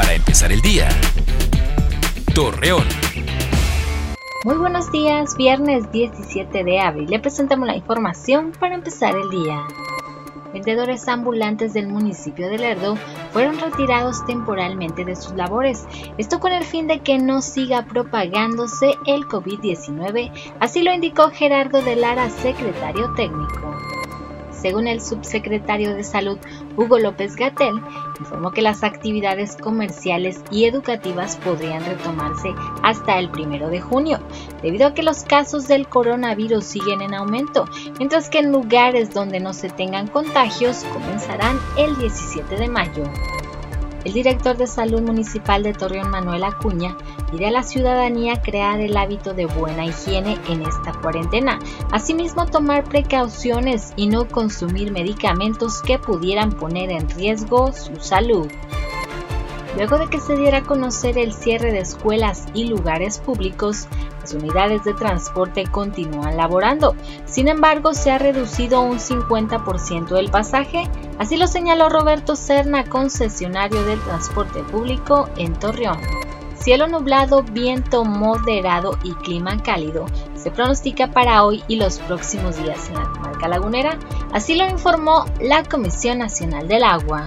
para empezar el día. Torreón. Muy buenos días, viernes 17 de abril. Le presentamos la información para empezar el día. Vendedores ambulantes del municipio de Lerdo fueron retirados temporalmente de sus labores, esto con el fin de que no siga propagándose el COVID-19, así lo indicó Gerardo de Lara, secretario técnico. Según el subsecretario de Salud, Hugo López Gatel, informó que las actividades comerciales y educativas podrían retomarse hasta el primero de junio, debido a que los casos del coronavirus siguen en aumento, mientras que en lugares donde no se tengan contagios comenzarán el 17 de mayo. El director de Salud Municipal de Torreón, Manuel Acuña, pide a la ciudadanía crear el hábito de buena higiene en esta cuarentena. Asimismo, tomar precauciones y no consumir medicamentos que pudieran poner en riesgo su salud. Luego de que se diera a conocer el cierre de escuelas y lugares públicos, las unidades de transporte continúan laborando. Sin embargo, se ha reducido un 50% el pasaje, así lo señaló Roberto Cerna, concesionario del transporte público en Torreón. Cielo nublado, viento moderado y clima cálido se pronostica para hoy y los próximos días en la comarca lagunera, así lo informó la Comisión Nacional del Agua.